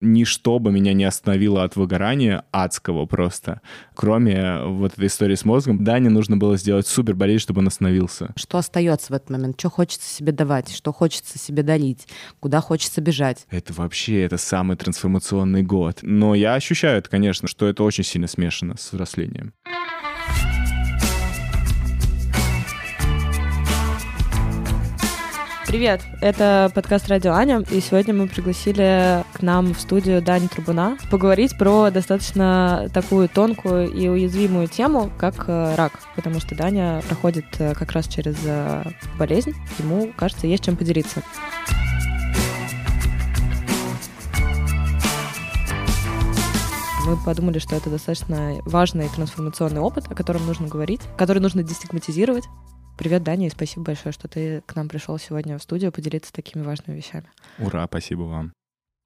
ничто бы меня не остановило от выгорания адского просто. Кроме вот этой истории с мозгом, Дане нужно было сделать супер болезнь, чтобы он остановился. Что остается в этот момент? Что хочется себе давать? Что хочется себе дарить? Куда хочется бежать? Это вообще, это самый трансформационный год. Но я ощущаю это, конечно, что это очень сильно смешано с взрослением. Привет, это подкаст «Радио Аня», и сегодня мы пригласили к нам в студию Дани Трубуна поговорить про достаточно такую тонкую и уязвимую тему, как э, рак, потому что Даня проходит э, как раз через э, болезнь, ему, кажется, есть чем поделиться. мы подумали, что это достаточно важный трансформационный опыт, о котором нужно говорить, который нужно дестигматизировать, Привет, Даня, и спасибо большое, что ты к нам пришел сегодня в студию поделиться такими важными вещами. Ура, спасибо вам.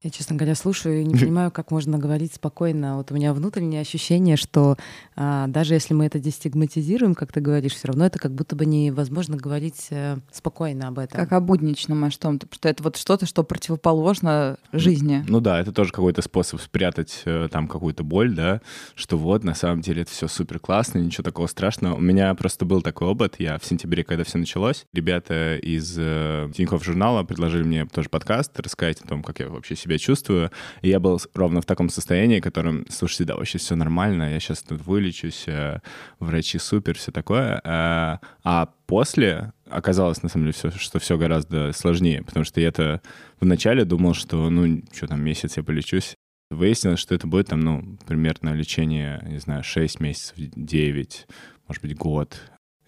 Я, честно говоря, слушаю и не понимаю, как можно говорить спокойно. Вот у меня внутреннее ощущение, что а, даже если мы это дестигматизируем, как ты говоришь, все равно это как будто бы невозможно говорить а, спокойно об этом. Как о будничном, о что то что это вот что-то, что противоположно жизни. Ну да, это тоже какой-то способ спрятать э, там какую-то боль, да, что вот на самом деле это все супер классно, ничего такого страшного. У меня просто был такой опыт, я в сентябре, когда все началось, ребята из э, Тинькофф журнала предложили мне тоже подкаст, рассказать о том, как я вообще себя себя чувствую. И я был ровно в таком состоянии, которым, слушайте, да, вообще все нормально, я сейчас тут вылечусь, э, врачи супер, все такое. Э, а после оказалось, на самом деле, все, что все гораздо сложнее, потому что я-то вначале думал, что, ну, что там, месяц я полечусь. Выяснилось, что это будет там, ну, примерно лечение, не знаю, 6 месяцев, 9, может быть, год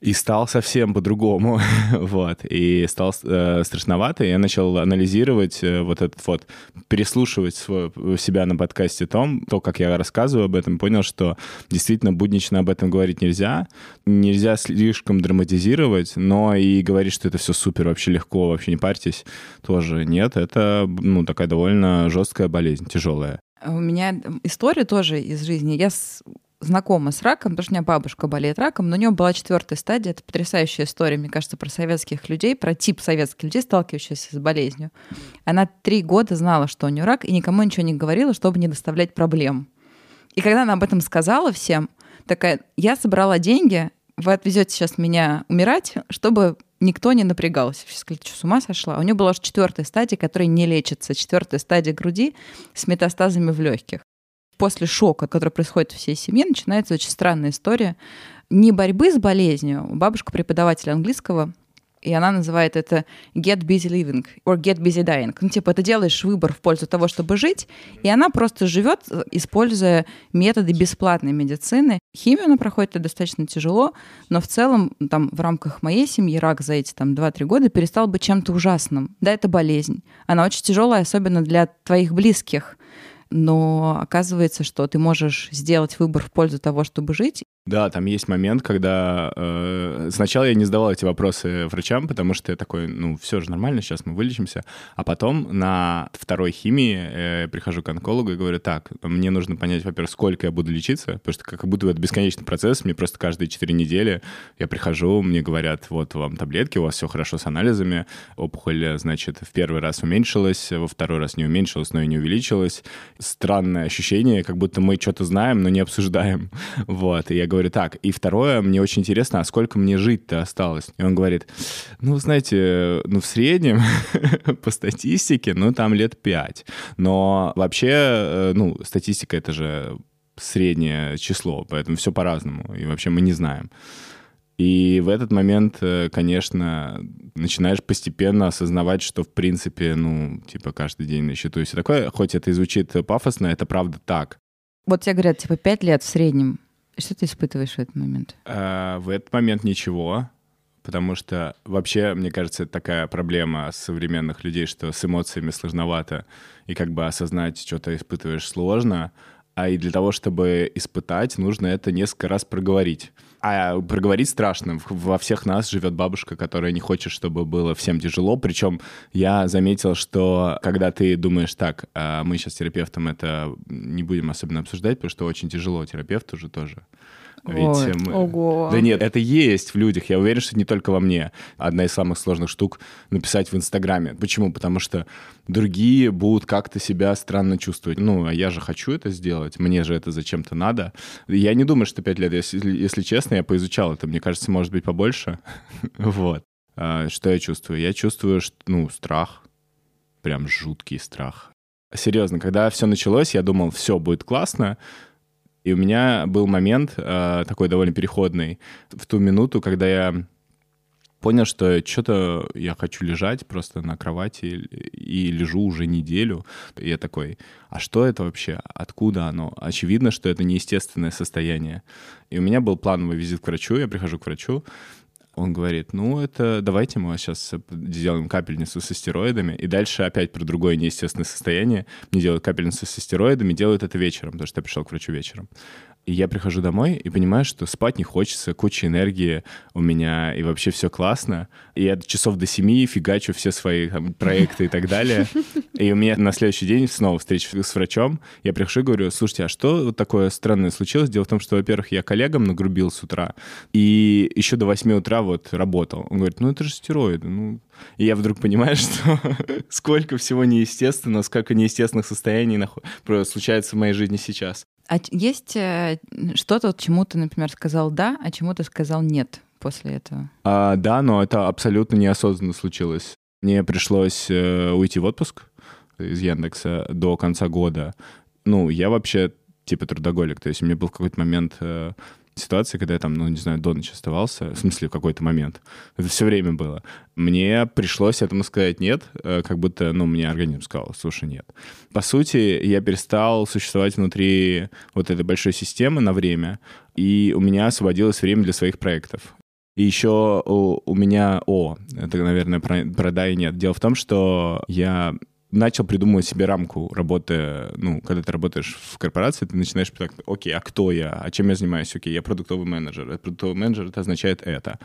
и стал совсем по-другому, вот, и стал э, страшновато, и я начал анализировать э, вот этот вот, переслушивать свой, себя на подкасте том, то, как я рассказываю об этом, понял, что действительно буднично об этом говорить нельзя, нельзя слишком драматизировать, но и говорить, что это все супер, вообще легко, вообще не парьтесь, тоже нет, это, ну, такая довольно жесткая болезнь, тяжелая. У меня история тоже из жизни. Я знакома с раком, потому что у меня бабушка болеет раком, но у нее была четвертая стадия. Это потрясающая история, мне кажется, про советских людей, про тип советских людей, сталкивающихся с болезнью. Она три года знала, что у нее рак, и никому ничего не говорила, чтобы не доставлять проблем. И когда она об этом сказала всем, такая, я собрала деньги, вы отвезете сейчас меня умирать, чтобы никто не напрягался. Все сказали, что с ума сошла? У нее была уже четвертая стадия, которая не лечится. Четвертая стадия груди с метастазами в легких после шока, который происходит в всей семье, начинается очень странная история не борьбы с болезнью. Бабушка преподаватель английского, и она называет это get busy living or get busy dying. Ну, типа, ты делаешь выбор в пользу того, чтобы жить, и она просто живет, используя методы бесплатной медицины. Химию она проходит это достаточно тяжело, но в целом там в рамках моей семьи рак за эти там 2-3 года перестал быть чем-то ужасным. Да, это болезнь. Она очень тяжелая, особенно для твоих близких но оказывается, что ты можешь сделать выбор в пользу того, чтобы жить, да, там есть момент, когда э, сначала я не задавал эти вопросы врачам, потому что я такой, ну, все же нормально, сейчас мы вылечимся. А потом на второй химии э, прихожу к онкологу и говорю, так, мне нужно понять, во-первых, сколько я буду лечиться, потому что как будто это бесконечный процесс, мне просто каждые 4 недели я прихожу, мне говорят, вот вам таблетки, у вас все хорошо с анализами, опухоль, значит, в первый раз уменьшилась, во второй раз не уменьшилась, но и не увеличилась. Странное ощущение, как будто мы что-то знаем, но не обсуждаем. Вот, и я говорю, говорю, так, и второе, мне очень интересно, а сколько мне жить-то осталось? И он говорит, ну, знаете, ну, в среднем, по статистике, ну, там лет пять. Но вообще, э, ну, статистика — это же среднее число, поэтому все по-разному, и вообще мы не знаем. И в этот момент, э, конечно, начинаешь постепенно осознавать, что, в принципе, ну, типа, каждый день на счету и все такое. Хоть это и звучит пафосно, это правда так. Вот тебе говорят, типа, пять лет в среднем. Что ты испытываешь в этот момент? А, в этот момент ничего, потому что вообще, мне кажется, это такая проблема современных людей, что с эмоциями сложновато, и как бы осознать, что ты испытываешь, сложно, а и для того, чтобы испытать, нужно это несколько раз проговорить. А проговорить страшно. Во всех нас живет бабушка, которая не хочет, чтобы было всем тяжело. Причем я заметил, что когда ты думаешь так, а мы сейчас терапевтом это не будем особенно обсуждать, потому что очень тяжело терапевту же тоже. Ведь мы... Ого. Да нет, это есть в людях. Я уверен, что не только во мне. Одна из самых сложных штук написать в Инстаграме. Почему? Потому что другие будут как-то себя странно чувствовать. Ну, а я же хочу это сделать, мне же это зачем-то надо. Я не думаю, что пять лет, если, если честно, я поизучал это. Мне кажется, может быть, побольше. вот. А, что я чувствую? Я чувствую, что, ну, страх. Прям жуткий страх. Серьезно, когда все началось, я думал, все будет классно, и у меня был момент э, такой довольно переходный в ту минуту, когда я понял, что что-то я хочу лежать просто на кровати и лежу уже неделю. И я такой, а что это вообще? Откуда оно? Очевидно, что это неестественное состояние. И у меня был плановый визит к врачу, я прихожу к врачу, он говорит, ну, это давайте мы сейчас сделаем капельницу со стероидами, и дальше опять про другое неестественное состояние. Мне делают капельницу со стероидами, делают это вечером, потому что я пришел к врачу вечером. И я прихожу домой и понимаю, что спать не хочется, куча энергии у меня, и вообще все классно. И я часов до семи фигачу все свои там, проекты и так далее. И у меня на следующий день снова встреча с врачом. Я прихожу и говорю, слушайте, а что вот такое странное случилось? Дело в том, что, во-первых, я коллегам нагрубил с утра, и еще до восьми утра вот работал. Он говорит, ну это же стероиды, ну и я вдруг понимаю, что сколько всего неестественного, сколько неестественных состояний случается в моей жизни сейчас. А есть э, что-то, чему ты, например, сказал «да», а чему ты сказал «нет» после этого? А, да, но это абсолютно неосознанно случилось. Мне пришлось э, уйти в отпуск из Яндекса до конца года. Ну, я вообще типа трудоголик, то есть меня был в какой-то момент э, ситуации, когда я там, ну, не знаю, до ночи оставался, в смысле, в какой-то момент. Это все время было. Мне пришлось этому сказать нет, э, как будто, ну, мне организм сказал, слушай, нет. По сути, я перестал существовать внутри вот этой большой системы на время, и у меня освободилось время для своих проектов. И еще у, у меня, о, это, наверное, про, про да и нет. Дело в том, что я начал придумывать себе рамку работы, ну, когда ты работаешь в корпорации, ты начинаешь так, окей, а кто я, а чем я занимаюсь, окей, я продуктовый менеджер, продуктовый менеджер, это означает это,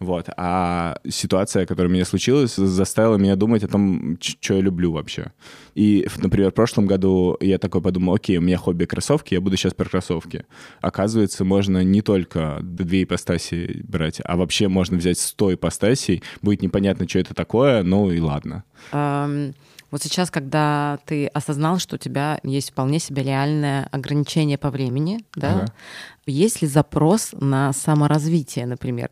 вот, а ситуация, которая у меня случилась, заставила меня думать о том, что я люблю вообще, и, например, в прошлом году я такой подумал, окей, у меня хобби кроссовки, я буду сейчас про кроссовки, оказывается, можно не только две ипостаси брать, а вообще можно взять сто ипостасей, будет непонятно, что это такое, ну и ладно. Um... Вот сейчас, когда ты осознал, что у тебя есть вполне себе реальное ограничение по времени, да, ага. есть ли запрос на саморазвитие, например?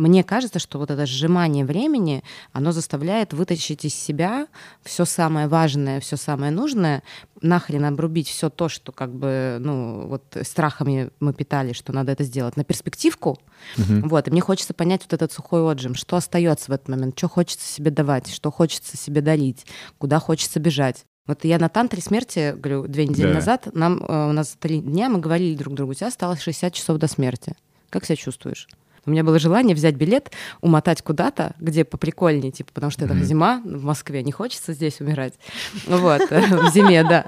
Мне кажется, что вот это сжимание времени, оно заставляет вытащить из себя все самое важное, все самое нужное, нахрен обрубить все то, что как бы, ну, вот страхами мы питали, что надо это сделать, на перспективку. Угу. Вот, и мне хочется понять вот этот сухой отжим, что остается в этот момент, что хочется себе давать, что хочется себе дарить, куда хочется бежать. Вот я на тантре смерти, говорю, две недели да. назад, нам, э, у нас три дня, мы говорили друг другу, у тебя осталось 60 часов до смерти. Как себя чувствуешь? У меня было желание взять билет, умотать куда-то, где поприкольнее, типа, потому что это mm-hmm. зима в Москве, не хочется здесь умирать. Вот, в зиме, да.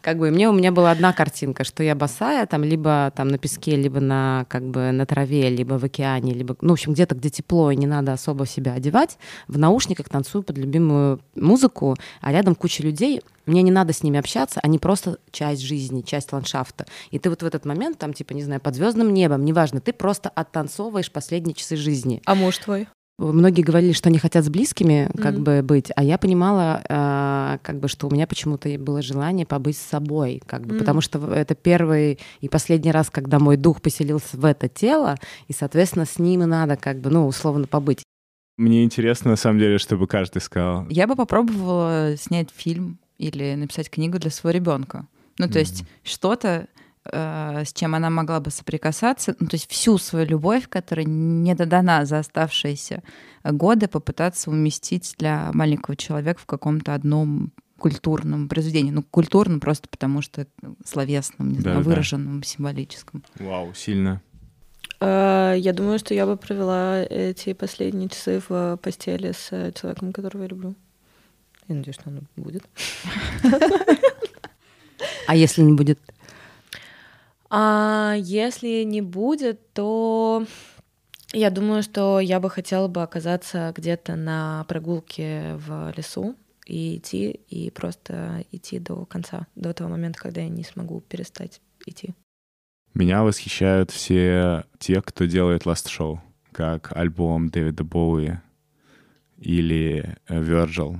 Как бы мне у меня была одна картинка, что я босая, там, либо там на песке, либо на, как бы, на траве, либо в океане, либо, ну, в общем, где-то, где тепло, и не надо особо себя одевать, в наушниках танцую под любимую музыку, а рядом куча людей, мне не надо с ними общаться, они просто часть жизни, часть ландшафта. И ты вот в этот момент, там, типа, не знаю, под звездным небом, неважно, ты просто оттанцовываешь последние часы жизни. А муж твой? Многие говорили, что они хотят с близкими как mm-hmm. бы быть, а я понимала, э, как бы, что у меня почему-то было желание побыть с собой, как бы, mm-hmm. потому что это первый и последний раз, когда мой дух поселился в это тело, и, соответственно, с ним и надо, как бы, ну, условно побыть. Мне интересно, на самом деле, чтобы каждый сказал. Я бы попробовала снять фильм или написать книгу для своего ребенка. Ну, то mm-hmm. есть что-то, с чем она могла бы соприкасаться, ну, то есть всю свою любовь, которая не додана за оставшиеся годы, попытаться уместить для маленького человека в каком-то одном культурном произведении. Ну, культурном просто потому, что словесном, не да, знаю, выраженном, да. символическом. Вау, сильно. Э, я думаю, что я бы провела эти последние часы в постели с человеком, которого я люблю. Я надеюсь, что оно будет. А если не будет? А если не будет, то я думаю, что я бы хотела бы оказаться где-то на прогулке в лесу и идти, и просто идти до конца, до того момента, когда я не смогу перестать идти. Меня восхищают все те, кто делает Last Show, как альбом Дэвида Боуи или Virgil,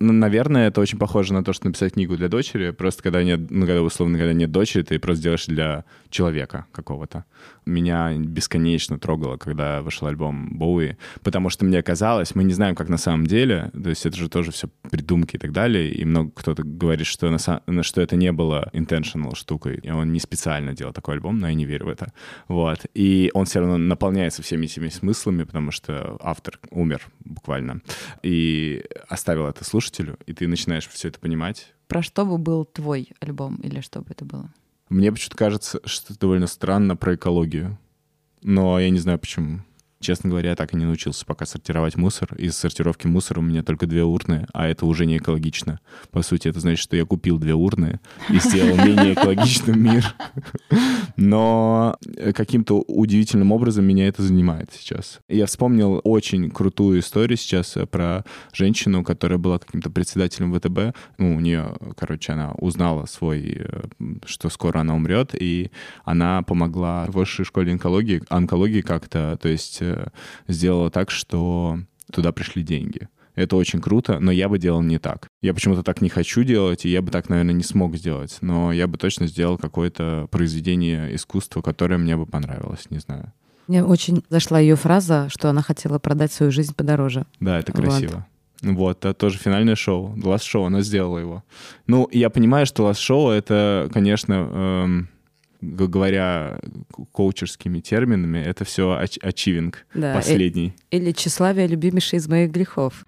наверное, это очень похоже на то, что написать книгу для дочери. Просто когда нет, ну, когда условно, когда нет дочери, ты просто делаешь для человека какого-то. Меня бесконечно трогало, когда вышел альбом Боуи, потому что мне казалось, мы не знаем, как на самом деле, то есть это же тоже все придумки и так далее, и много кто-то говорит, что, на, что это не было intentional штукой, и он не специально делал такой альбом, но я не верю в это. Вот. И он все равно наполняется всеми этими смыслами, потому что автор умер буквально, и оставил это слушать слушателю, и ты начинаешь все это понимать. Про что бы был твой альбом или что бы это было? Мне почему-то кажется, что это довольно странно про экологию. Но я не знаю почему. Честно говоря, я так и не научился пока сортировать мусор. Из сортировки мусора у меня только две урны, а это уже не экологично. По сути, это значит, что я купил две урны и сделал менее экологичным мир. Но каким-то удивительным образом меня это занимает сейчас. Я вспомнил очень крутую историю сейчас про женщину, которая была каким-то председателем ВТБ. Ну, у нее, короче, она узнала свой, э, что скоро она умрет, и она помогла в высшей школе онкологии, онкологии как-то, то есть э, сделала так, что туда пришли деньги. Это очень круто, но я бы делал не так. Я почему-то так не хочу делать, и я бы так, наверное, не смог сделать. Но я бы точно сделал какое-то произведение искусства, которое мне бы понравилось, не знаю. Мне очень зашла ее фраза, что она хотела продать свою жизнь подороже. Да, это красиво. Вот. Вот, это тоже финальное шоу. Last Show, она сделала его. Ну, я понимаю, что Last Show — это, конечно, эм, говоря коучерскими терминами, это все ачивинг да, последний. Или тщеславие любимейший из моих грехов.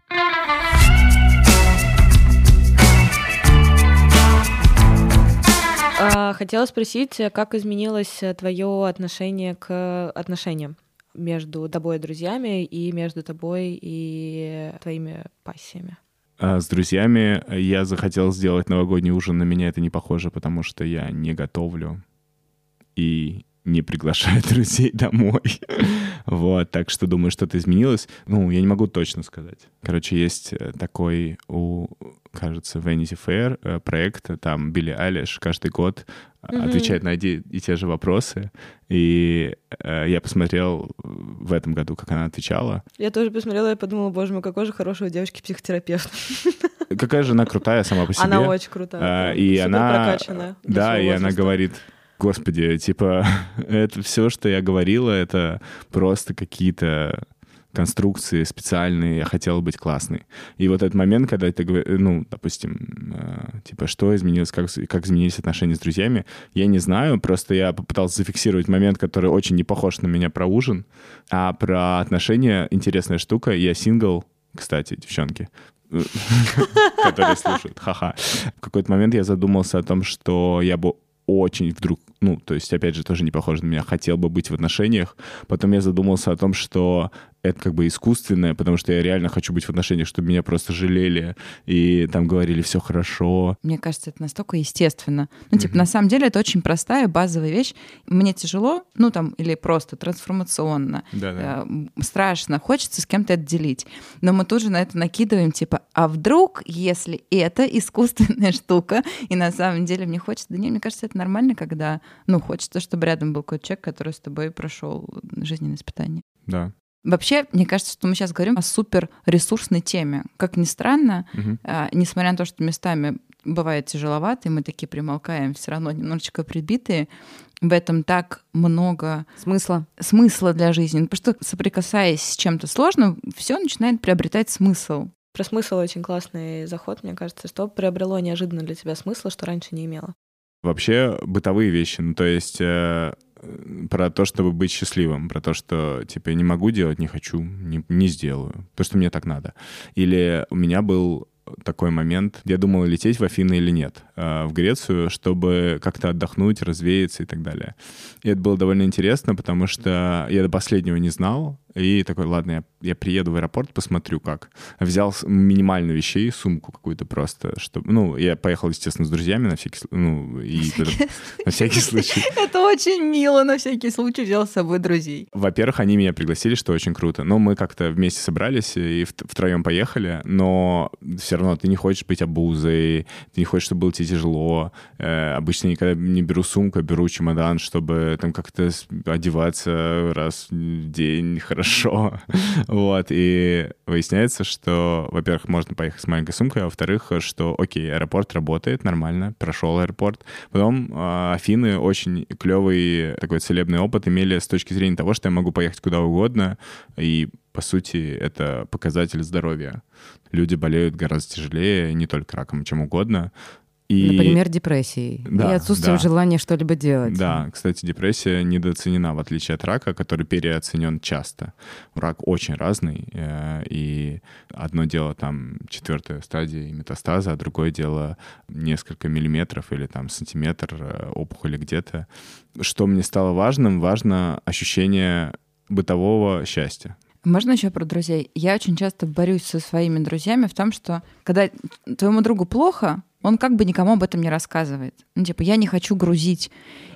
А, хотела спросить, как изменилось твое отношение к отношениям между тобой и друзьями и между тобой и твоими пассиями? А с друзьями я захотел сделать новогодний ужин, на меня это не похоже, потому что я не готовлю и не приглашает друзей домой. вот, так что думаю, что-то изменилось. Ну, я не могу точно сказать. Короче, есть э, такой у, кажется, Vanity Fair э, проект, там Билли Алиш каждый год mm-hmm. отвечает на одни и те же вопросы. И э, я посмотрел в этом году, как она отвечала. Я тоже посмотрела и подумала, боже мой, какой же хороший у девочки психотерапевт. Какая же она крутая сама по себе. Она очень крутая. А, и она... Прокачанная. Да, и она говорит Господи, типа, это все, что я говорила, это просто какие-то конструкции специальные, я хотела быть классной. И вот этот момент, когда ты говоришь, ну, допустим, э, типа, что изменилось, как, как изменились отношения с друзьями, я не знаю, просто я попытался зафиксировать момент, который очень не похож на меня про ужин, а про отношения интересная штука. Я сингл, кстати, девчонки, которые слушают, ха-ха. В какой-то момент я задумался о том, что я бы очень вдруг, ну, то есть, опять же, тоже не похоже на меня, хотел бы быть в отношениях. Потом я задумался о том, что это как бы искусственное, потому что я реально хочу быть в отношениях, чтобы меня просто жалели и там говорили все хорошо. Мне кажется, это настолько естественно. Ну, типа, mm-hmm. на самом деле это очень простая базовая вещь. Мне тяжело, ну там, или просто трансформационно, э, страшно, хочется с кем-то это делить. Но мы тут же на это накидываем, типа, а вдруг, если это искусственная штука, и на самом деле мне хочется, да нет, мне кажется, это нормально, когда, ну, хочется, чтобы рядом был какой-то человек, который с тобой прошел жизненное испытание. Да. Вообще, мне кажется, что мы сейчас говорим о супер ресурсной теме. Как ни странно, угу. а, несмотря на то, что местами бывает тяжеловато, и мы такие примолкаем, все равно немножечко прибитые, в этом так много смысла, смысла для жизни. Ну, потому что соприкасаясь с чем-то сложным, все начинает приобретать смысл. Про смысл очень классный заход, мне кажется, что приобрело неожиданно для тебя смысла, что раньше не имело. Вообще бытовые вещи, ну то есть э, про то, чтобы быть счастливым, про то, что, типа, я не могу делать, не хочу, не, не сделаю, то, что мне так надо. Или у меня был такой момент, я думал, лететь в Афины или нет, а, в Грецию, чтобы как-то отдохнуть, развеяться и так далее. И это было довольно интересно, потому что я до последнего не знал, и такой, ладно, я, я приеду в аэропорт, посмотрю как. Взял минимальную вещей, сумку какую-то просто, чтобы, ну, я поехал, естественно, с друзьями на всякий, ну, и на всякий случай. Это очень мило, на всякий случай взял с собой друзей. Во-первых, они меня пригласили, что очень круто, но мы как-то вместе собрались и втроем поехали, но все равно ты не хочешь быть обузой, ты не хочешь, чтобы было тебе тяжело. Э, обычно никогда не беру сумку, беру чемодан, чтобы там как-то одеваться раз в день хорошо. вот, и выясняется, что, во-первых, можно поехать с маленькой сумкой, а во-вторых, что, окей, аэропорт работает нормально, прошел аэропорт. Потом э, Афины очень клевый такой целебный опыт имели с точки зрения того, что я могу поехать куда угодно, и по сути, это показатель здоровья. Люди болеют гораздо тяжелее, не только раком, чем угодно. И... Например, депрессией да, и отсутствием да. желания что-либо делать. Да, кстати, депрессия недооценена, в отличие от рака, который переоценен часто. Рак очень разный, э, и одно дело там четвертая стадия метастаза, а другое дело несколько миллиметров или там сантиметр э, опухоли где-то. Что мне стало важным? Важно ощущение бытового счастья. Можно еще про друзей? Я очень часто борюсь со своими друзьями в том, что когда твоему другу плохо, он как бы никому об этом не рассказывает. Ну, типа, я не хочу грузить.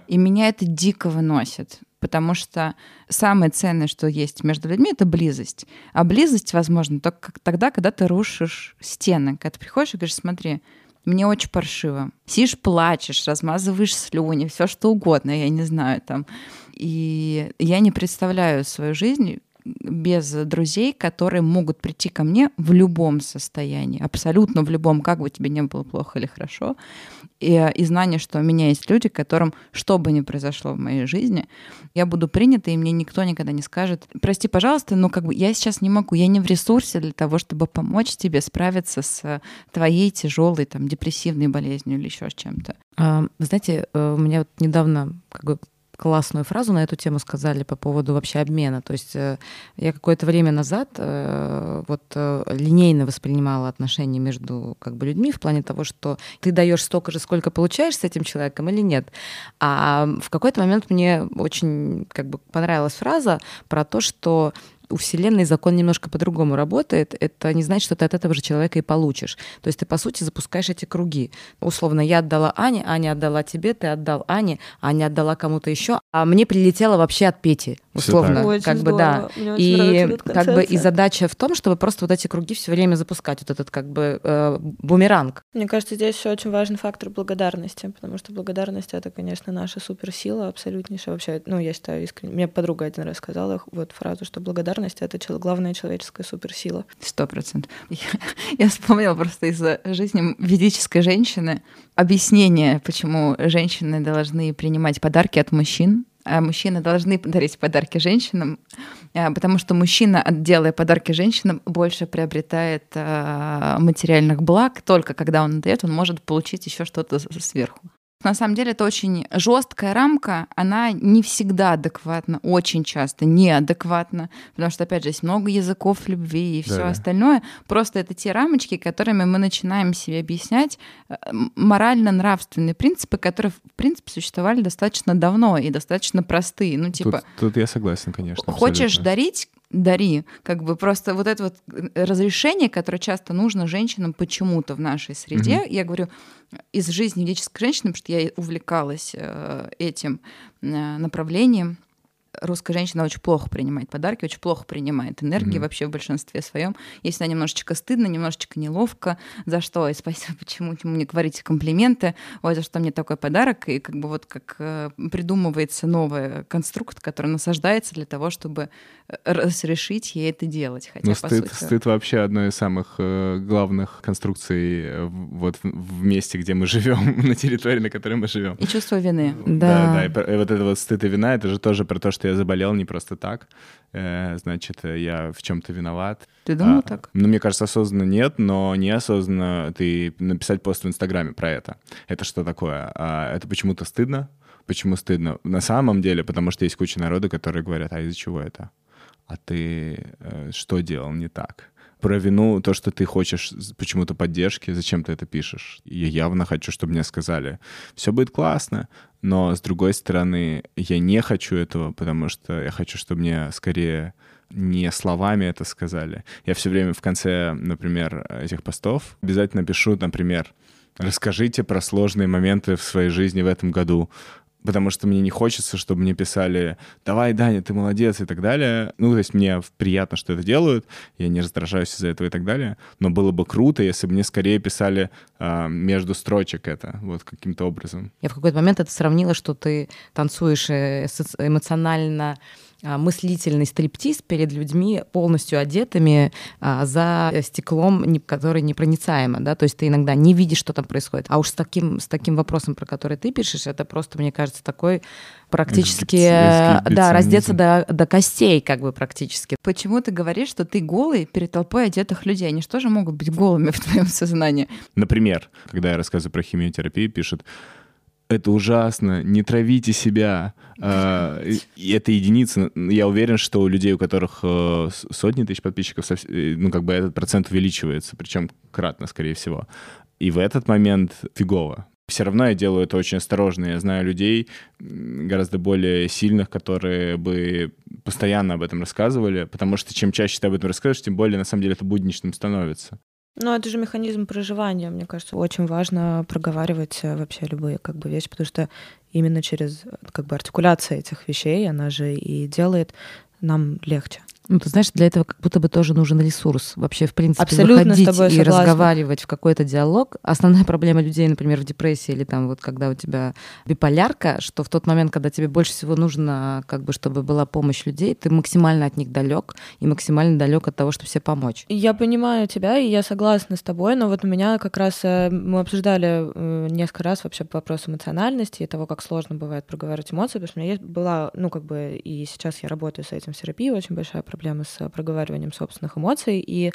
И меня это дико выносит. Потому что самое ценное, что есть между людьми, это близость. А близость, возможно, только тогда, когда ты рушишь стены. Когда ты приходишь и говоришь, смотри, мне очень паршиво. Сидишь, плачешь, размазываешь слюни, все что угодно, я не знаю там. И я не представляю свою жизнь без друзей, которые могут прийти ко мне в любом состоянии, абсолютно в любом, как бы тебе не было плохо или хорошо, и, и знание, что у меня есть люди, которым, что бы ни произошло в моей жизни, я буду принята, и мне никто никогда не скажет, прости, пожалуйста, но как бы я сейчас не могу, я не в ресурсе для того, чтобы помочь тебе справиться с твоей тяжелой там депрессивной болезнью или еще с чем-то. А, знаете, э, у меня вот недавно как бы классную фразу на эту тему сказали по поводу вообще обмена. То есть э, я какое-то время назад э, вот э, линейно воспринимала отношения между как бы людьми в плане того, что ты даешь столько же, сколько получаешь с этим человеком или нет. А в какой-то момент мне очень как бы понравилась фраза про то, что у Вселенной закон немножко по-другому работает. Это не значит, что ты от этого же человека и получишь. То есть ты, по сути, запускаешь эти круги. Условно, я отдала Ане, Аня отдала тебе, ты отдал Ане, Аня отдала кому-то еще, а мне прилетело вообще от Пети условно, очень как бы да. И как бы и задача в том, чтобы просто вот эти круги все время запускать, вот этот как бы э, бумеранг. Мне кажется, здесь еще очень важен фактор благодарности, потому что благодарность это, конечно, наша суперсила абсолютнейшая вообще. Ну, я считаю искренне. Мне подруга один раз сказала вот фразу, что благодарность это главная человеческая суперсила. Сто процентов. Я, я вспомнила просто из жизни ведической женщины объяснение, почему женщины должны принимать подарки от мужчин мужчины должны дарить подарки женщинам, а, потому что мужчина, делая подарки женщинам, больше приобретает а, материальных благ. Только когда он дает, он может получить еще что-то сверху. На самом деле это очень жесткая рамка, она не всегда адекватна, очень часто неадекватна, потому что, опять же, есть много языков любви и все да. остальное. Просто это те рамочки, которыми мы начинаем себе объяснять э, морально-нравственные принципы, которые, в принципе, существовали достаточно давно и достаточно простые. Ну, типа... Тут, тут я согласен, конечно. Хочешь абсолютно. дарить дари. Как бы просто вот это вот э, разрешение, которое часто нужно женщинам почему-то в нашей среде, mm-hmm. я говорю из жизни ведической женщины, потому что я увлекалась э, этим э, направлением, русская женщина очень плохо принимает подарки, очень плохо принимает энергии mm-hmm. вообще в большинстве своем. Ей всегда немножечко стыдно, немножечко неловко. За что? И спасибо, почему мне говорите комплименты. Ой, за что мне такой подарок? И как бы вот как э, придумывается новый конструкт, который насаждается для того, чтобы э, разрешить ей это делать. Хотя, ну, стыд, сути... стыд вообще одно из самых э, главных конструкций э, вот в, в месте, где мы живем, на территории, на которой мы живем. И чувство вины. Да, да. да и, и вот это вот стыд и вина, это же тоже про то, что я заболел не просто так, э, значит, я в чем-то виноват. Ты думал а, так? Ну, мне кажется, осознанно нет, но неосознанно ты написать пост в Инстаграме про это. Это что такое? А, это почему-то стыдно. Почему стыдно? На самом деле, потому что есть куча народа, которые говорят, а из-за чего это? А ты э, что делал не так? про вину, то, что ты хочешь почему-то поддержки, зачем ты это пишешь. Я явно хочу, чтобы мне сказали, все будет классно, но с другой стороны, я не хочу этого, потому что я хочу, чтобы мне скорее не словами это сказали. Я все время в конце, например, этих постов обязательно пишу, например, расскажите про сложные моменты в своей жизни в этом году потому что мне не хочется, чтобы мне писали «давай, Даня, ты молодец» и так далее. Ну, то есть мне приятно, что это делают, я не раздражаюсь из-за этого и так далее, но было бы круто, если бы мне скорее писали а, между строчек это, вот каким-то образом. Я в какой-то момент это сравнила, что ты танцуешь э, эмоционально мыслительный стриптиз перед людьми полностью одетыми а, за стеклом, не, который непроницаемо, да, то есть ты иногда не видишь, что там происходит. А уж с таким, с таким вопросом, про который ты пишешь, это просто, мне кажется, такой практически, э, да, раздеться до, до костей, как бы практически. Почему ты говоришь, что ты голый перед толпой одетых людей? Они что же могут быть голыми в твоем сознании? Например, когда я рассказываю про химиотерапию, пишут, это ужасно, не травите себя. А, это единица. Я уверен, что у людей, у которых э, сотни тысяч подписчиков, э, ну, как бы этот процент увеличивается, причем кратно, скорее всего. И в этот момент фигово. Все равно я делаю это очень осторожно. Я знаю людей гораздо более сильных, которые бы постоянно об этом рассказывали, потому что чем чаще ты об этом расскажешь, тем более на самом деле это будничным становится. Ну, это же механизм проживания, мне кажется. Очень важно проговаривать э, вообще любые как бы вещи, потому что именно через как бы артикуляция этих вещей, она же и делает нам легче. Ну, ты знаешь, для этого как будто бы тоже нужен ресурс. Вообще, в принципе, Абсолютно выходить и согласна. разговаривать в какой-то диалог. Основная проблема людей, например, в депрессии или там вот когда у тебя биполярка, что в тот момент, когда тебе больше всего нужно, как бы, чтобы была помощь людей, ты максимально от них далек и максимально далек от того, чтобы себе помочь. Я понимаю тебя, и я согласна с тобой, но вот у меня как раз э, мы обсуждали э, несколько раз вообще вопрос эмоциональности и того, как сложно бывает проговаривать эмоции, потому что у меня есть, была, ну, как бы, и сейчас я работаю с этим в терапии, очень большая проблема проблемы с проговариванием собственных эмоций, и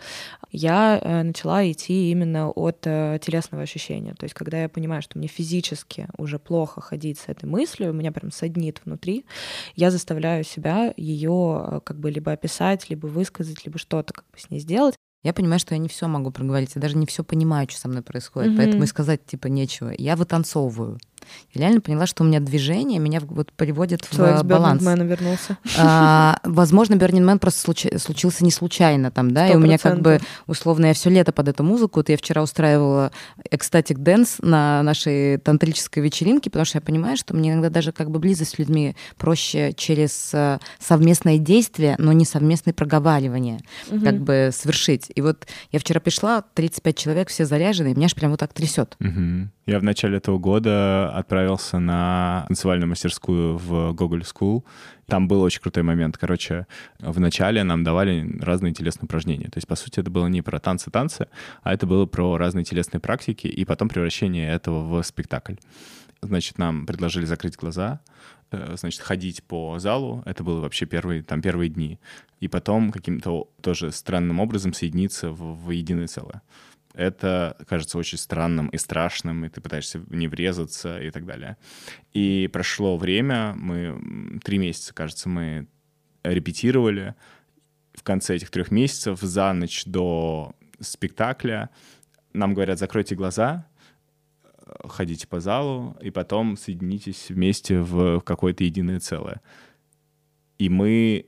я э, начала идти именно от э, телесного ощущения. То есть, когда я понимаю, что мне физически уже плохо ходить с этой мыслью, у меня прям саднит внутри, я заставляю себя ее э, как бы либо описать, либо высказать, либо что-то как бы с ней сделать. Я понимаю, что я не все могу проговорить, я даже не все понимаю, что со мной происходит, mm-hmm. поэтому и сказать типа нечего. Я вытанцовываю. Я реально поняла, что у меня движение меня вот приводит Человек в баланс. Человек вернулся. А, возможно, Burning Man просто случ... случился не случайно там, да, 100%. и у меня как бы условно я все лето под эту музыку. Вот я вчера устраивала ecstatic dance на нашей тантрической вечеринке, потому что я понимаю, что мне иногда даже как бы близость с людьми проще через э, совместное действие, но не совместное проговаривание, угу. как бы совершить. И вот я вчера пришла, 35 человек, все заряжены, и меня аж прям вот так трясет. Угу. Я в начале этого года отправился на танцевальную мастерскую в Google School. Там был очень крутой момент. Короче, в начале нам давали разные телесные упражнения. То есть, по сути, это было не про танцы-танцы, а это было про разные телесные практики и потом превращение этого в спектакль. Значит, нам предложили закрыть глаза, э, значит, ходить по залу. Это было вообще первые, там, первые дни. И потом каким-то тоже странным образом соединиться в, в единое целое это кажется очень странным и страшным, и ты пытаешься не врезаться и так далее. И прошло время, мы три месяца, кажется, мы репетировали. В конце этих трех месяцев за ночь до спектакля нам говорят, закройте глаза, ходите по залу, и потом соединитесь вместе в какое-то единое целое. И мы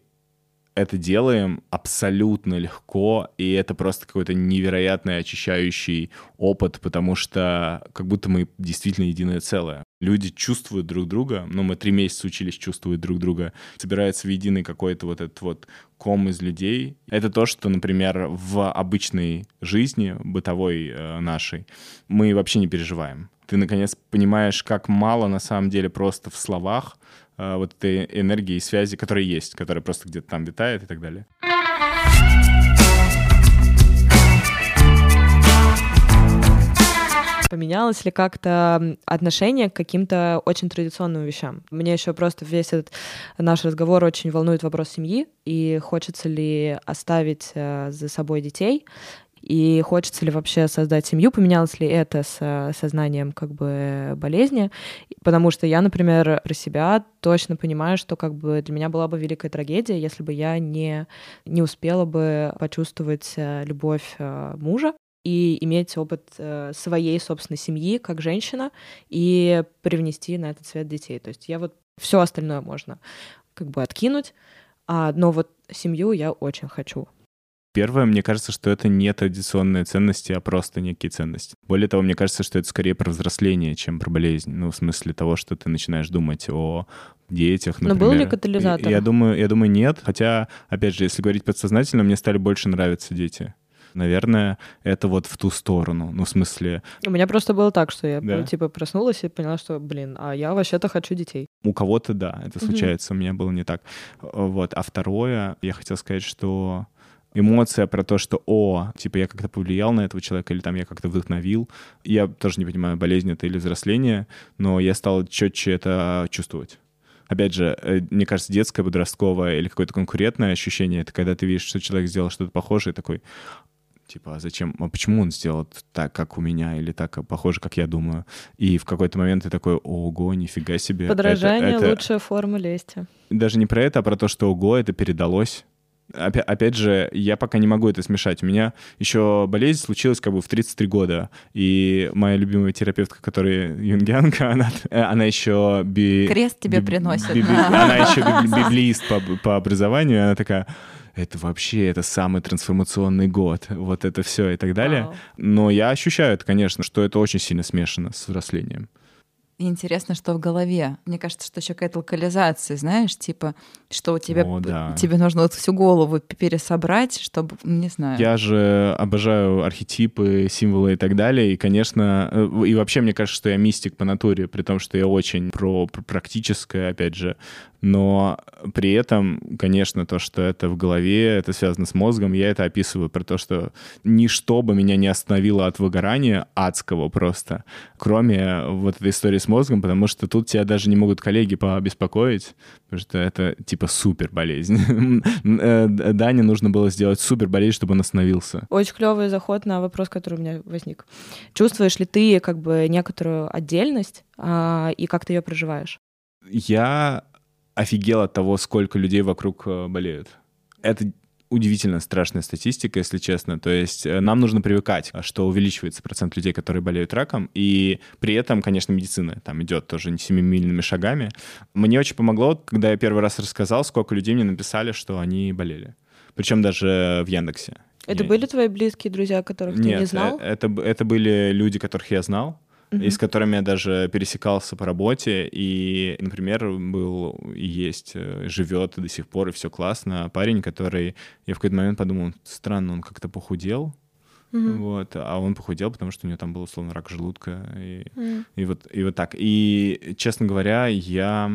это делаем абсолютно легко, и это просто какой-то невероятный очищающий опыт, потому что как будто мы действительно единое целое. Люди чувствуют друг друга, ну, мы три месяца учились чувствовать друг друга, собирается в единый какой-то вот этот вот ком из людей. Это то, что, например, в обычной жизни, бытовой э, нашей, мы вообще не переживаем. Ты, наконец, понимаешь, как мало на самом деле просто в словах вот этой энергии и связи, которая есть, которая просто где-то там витает и так далее. Поменялось ли как-то отношение к каким-то очень традиционным вещам? Мне еще просто весь этот наш разговор очень волнует вопрос семьи, и хочется ли оставить э, за собой детей, и хочется ли вообще создать семью, поменялось ли это с сознанием как бы болезни, потому что я, например, про себя точно понимаю, что как бы для меня была бы великая трагедия, если бы я не, не успела бы почувствовать э, любовь э, мужа, и иметь опыт э, своей собственной семьи как женщина и привнести на этот свет детей. То есть я вот все остальное можно как бы откинуть, а, но вот семью я очень хочу. Первое, мне кажется, что это не традиционные ценности, а просто некие ценности. Более того, мне кажется, что это скорее про взросление, чем про болезнь. Ну, в смысле того, что ты начинаешь думать о детях, например. Но был ли катализатор? Я думаю, я думаю, нет. Хотя, опять же, если говорить подсознательно, мне стали больше нравиться дети. Наверное, это вот в ту сторону. Ну, в смысле... У меня просто было так, что я, Да? типа, проснулась и поняла, что, блин, а я вообще-то хочу детей. У кого-то, да, это случается. У меня было не так. Вот. А второе, я хотел сказать, что эмоция про то, что, о, типа, я как-то повлиял на этого человека, или там я как-то вдохновил. Я тоже не понимаю, болезнь это или взросление, но я стал четче это чувствовать. Опять же, э, мне кажется, детское, подростковое или какое-то конкурентное ощущение, это когда ты видишь, что человек сделал что-то похожее, такой, типа, а зачем, а почему он сделал так, как у меня, или так, похоже, как я думаю. И в какой-то момент ты такой, ого, нифига себе. Подражание это- лучшая форма лести. даже не про это, а про то, что ого, это передалось. Опя- Опять же, я пока не могу это смешать. У меня еще болезнь случилась как бы в 33 года. И моя любимая терапевтка, которая юнгианка, она, она еще... би- Крест тебе би- приносит. би- би- Она еще би- библиист по, по образованию. Она такая, это вообще, это самый трансформационный год. Вот это все и так далее. Вау. Но я ощущаю это, конечно, что это очень сильно смешано с взрослением. Интересно, что в голове. Мне кажется, что еще какая-то локализация, знаешь, типа, что у тебя О, да. тебе нужно вот всю голову пересобрать, чтобы, не знаю. Я же обожаю архетипы, символы и так далее. И, конечно, э, и вообще мне кажется, что я мистик по натуре, при том, что я очень про, про практическое, опять же. Но при этом, конечно, то, что это в голове, это связано с мозгом, я это описываю про то, что ничто бы меня не остановило от выгорания адского просто, кроме вот этой истории с мозгом, потому что тут тебя даже не могут коллеги побеспокоить, потому что это типа супер болезнь. Дане нужно было сделать супер болезнь, чтобы он остановился. Очень клевый заход на вопрос, который у меня возник. Чувствуешь ли ты как бы некоторую отдельность а, и как ты ее проживаешь? Я офигел от того, сколько людей вокруг э, болеют. Это удивительно страшная статистика, если честно. То есть э, нам нужно привыкать, что увеличивается процент людей, которые болеют раком, и при этом, конечно, медицина там идет тоже не семимильными шагами. Мне очень помогло, когда я первый раз рассказал, сколько людей мне написали, что они болели. Причем даже в Яндексе. Это Я- были твои близкие друзья, которых ты Нет, не знал? э, Это, б- это были люди, которых я знал, Мгм. и с которыми я даже пересекался по работе. И, например, был и есть, э, живет до сих пор, и все классно. Парень, который я в какой-то момент подумал, странно, он как-то похудел. Мгм. Вот, а он похудел, потому что у него там был условно рак желудка. И, М. и вот, и вот так. И, честно говоря, я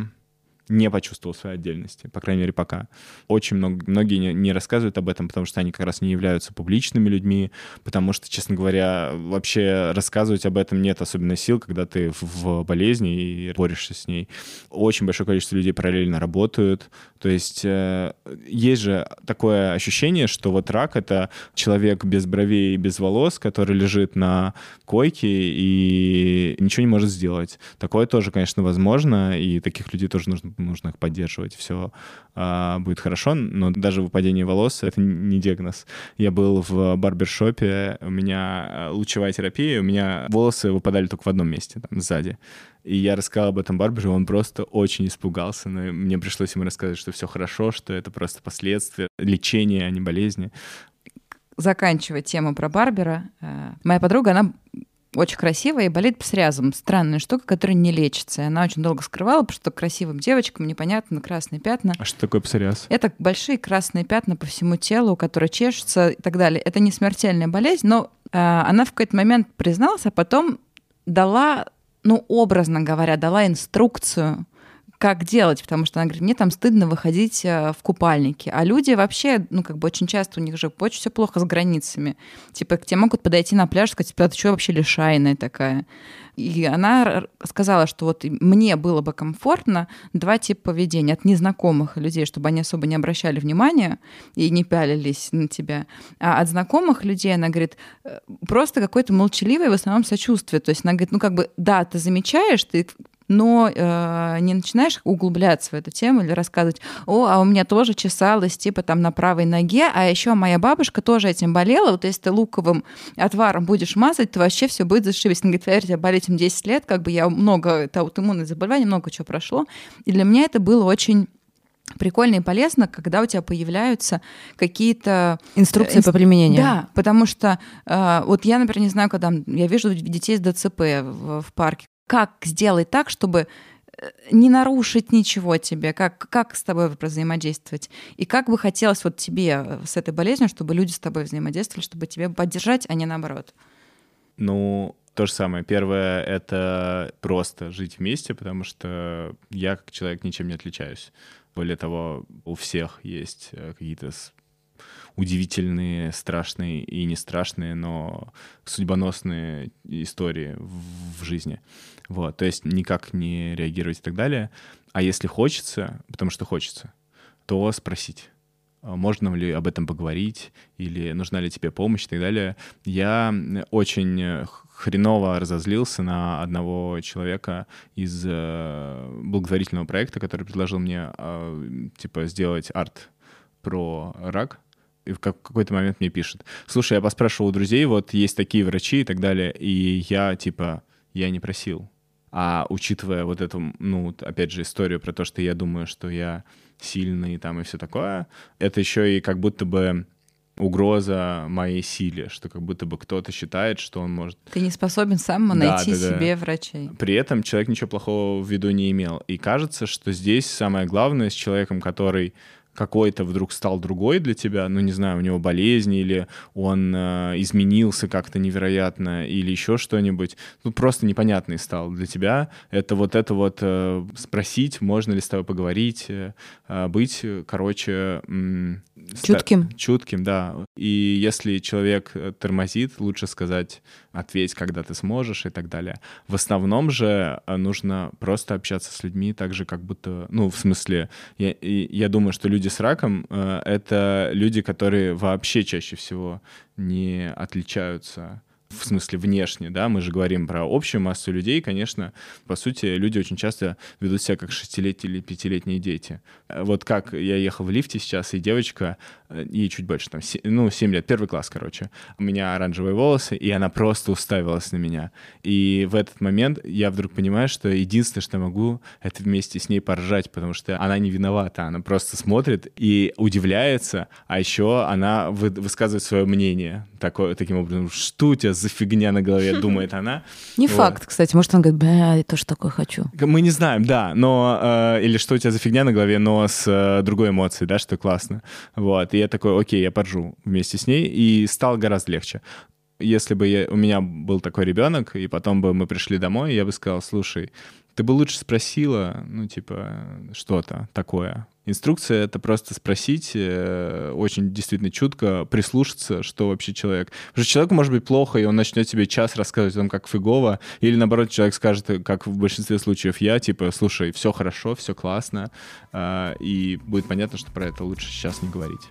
не почувствовал своей отдельности, по крайней мере, пока. Очень много, многие не, не рассказывают об этом, потому что они как раз не являются публичными людьми, потому что, честно говоря, вообще рассказывать об этом нет особенно сил, когда ты в, в болезни и борешься с ней. Очень большое количество людей параллельно работают, то есть э, есть же такое ощущение, что вот рак — это человек без бровей и без волос, который лежит на койке и ничего не может сделать. Такое тоже, конечно, возможно, и таких людей тоже нужно, нужно их поддерживать. Все будет хорошо, но даже выпадение волос — это не диагноз. Я был в барбершопе, у меня э, лучевая терапия, у меня волосы выпадали только в одном месте, там, сзади. И я рассказал об этом барберу, он просто очень испугался, но мне пришлось ему рассказать, что все хорошо, что это просто последствия лечения, а не болезни. Заканчивая тему про Барбера, э, моя подруга, она очень красивая и болеет псориазом. Странная штука, которая не лечится. Она очень долго скрывала, потому что красивым девочкам непонятно красные пятна. А что такое псориаз? Это большие красные пятна по всему телу, которые чешутся и так далее. Это не смертельная болезнь, но э, она в какой-то момент призналась, а потом дала, ну, образно говоря, дала инструкцию, как делать, потому что она говорит, мне там стыдно выходить э, в купальнике. А люди вообще, ну, как бы очень часто у них же очень все плохо с границами. Типа, к тебе могут подойти на пляж и сказать, типа, «А ты что вообще лишайная такая? И она сказала, что вот мне было бы комфортно два типа поведения от незнакомых людей, чтобы они особо не обращали внимания и не пялились на тебя. А от знакомых людей она говорит, э, просто какое-то молчаливое в основном сочувствие. То есть она говорит, ну как бы, да, ты замечаешь, ты но э, не начинаешь углубляться в эту тему или рассказывать, о, а у меня тоже чесалось, типа там на правой ноге, а еще моя бабушка тоже этим болела, вот если ты луковым отваром будешь мазать, то вообще все будет зашибись. Она говорит, поверьте, я болею этим 10 лет, как бы я много, это аутоиммунное заболевание, много чего прошло, и для меня это было очень прикольно и полезно, когда у тебя появляются какие-то... Инструкции э, по применению. Да, потому что э, вот я, например, не знаю, когда я вижу детей с ДЦП в, в парке, как сделать так, чтобы э, не нарушить ничего тебе, как, как с тобой взаимодействовать. И как бы хотелось вот тебе э, с этой болезнью, чтобы люди с тобой взаимодействовали, чтобы тебя поддержать, а не наоборот. Ну, то же самое. Первое — это просто жить вместе, потому что я как человек ничем не отличаюсь. Более того, у всех есть э, какие-то удивительные, страшные и не страшные, но судьбоносные истории в, жизни. Вот, то есть никак не реагировать и так далее. А если хочется, потому что хочется, то спросить а можно ли об этом поговорить, или нужна ли тебе помощь и так далее. Я очень хреново разозлился на одного человека из э, благотворительного проекта, который предложил мне э, типа сделать арт про рак. И в какой-то момент мне пишет, слушай, я поспрашивал у друзей, вот есть такие врачи и так далее, и я типа, я не просил. А учитывая вот эту, ну, опять же, историю про то, что я думаю, что я сильный там и все такое, это еще и как будто бы угроза моей силе, что как будто бы кто-то считает, что он может... Ты не способен сам да, найти да, да. себе врачей. При этом человек ничего плохого в виду не имел. И кажется, что здесь самое главное с человеком, который какой-то вдруг стал другой для тебя, ну, не знаю, у него болезни, или он э, изменился как-то невероятно, или еще что-нибудь, ну, просто непонятный стал для тебя, это вот это вот э, спросить, можно ли с тобой поговорить, э, э быть, короче... Э, чутким. Чутким, да. И если человек э, тормозит, лучше сказать, ответь, когда ты сможешь и так далее. В основном же э, нужно просто общаться с людьми так же, как будто, ну, в смысле, я, я думаю, что люди с раком э, — это люди, которые вообще чаще всего не отличаются в смысле внешне, да, мы же говорим про общую массу людей, конечно, по сути, люди очень часто ведут себя как шестилетние или пятилетние дети. Э, вот как я ехал в лифте сейчас, и девочка, э, ей чуть больше, там, ну, 7 лет, первый класс, короче, у меня оранжевые волосы, и она просто уставилась на меня. И в этот момент я вдруг понимаю, что единственное, что я могу, это вместе с ней поржать, потому что она не виновата, она просто смотрит и удивляется, а еще она высказывает свое мнение такое, таким образом, что у тебя за фигня на голове, думает она. Не вот. факт, кстати. Может, он говорит, бля, я тоже такое хочу. Мы не знаем, да, но... Э, или что у тебя за фигня на голове, но с э, другой эмоцией, да, что классно. Вот. И я такой, окей, я поржу вместе с ней, и стало гораздо легче если бы я, у меня был такой ребенок, и потом бы мы пришли домой, я бы сказал, слушай, ты бы лучше спросила, ну, типа, что-то такое. Инструкция — это просто спросить, э, очень действительно чутко прислушаться, что вообще человек. Потому что человеку может быть плохо, и он начнет тебе час рассказывать о том, как фигово, или наоборот, человек скажет, как в большинстве случаев я, типа, слушай, все хорошо, все классно, э, и будет понятно, что про это лучше сейчас не говорить.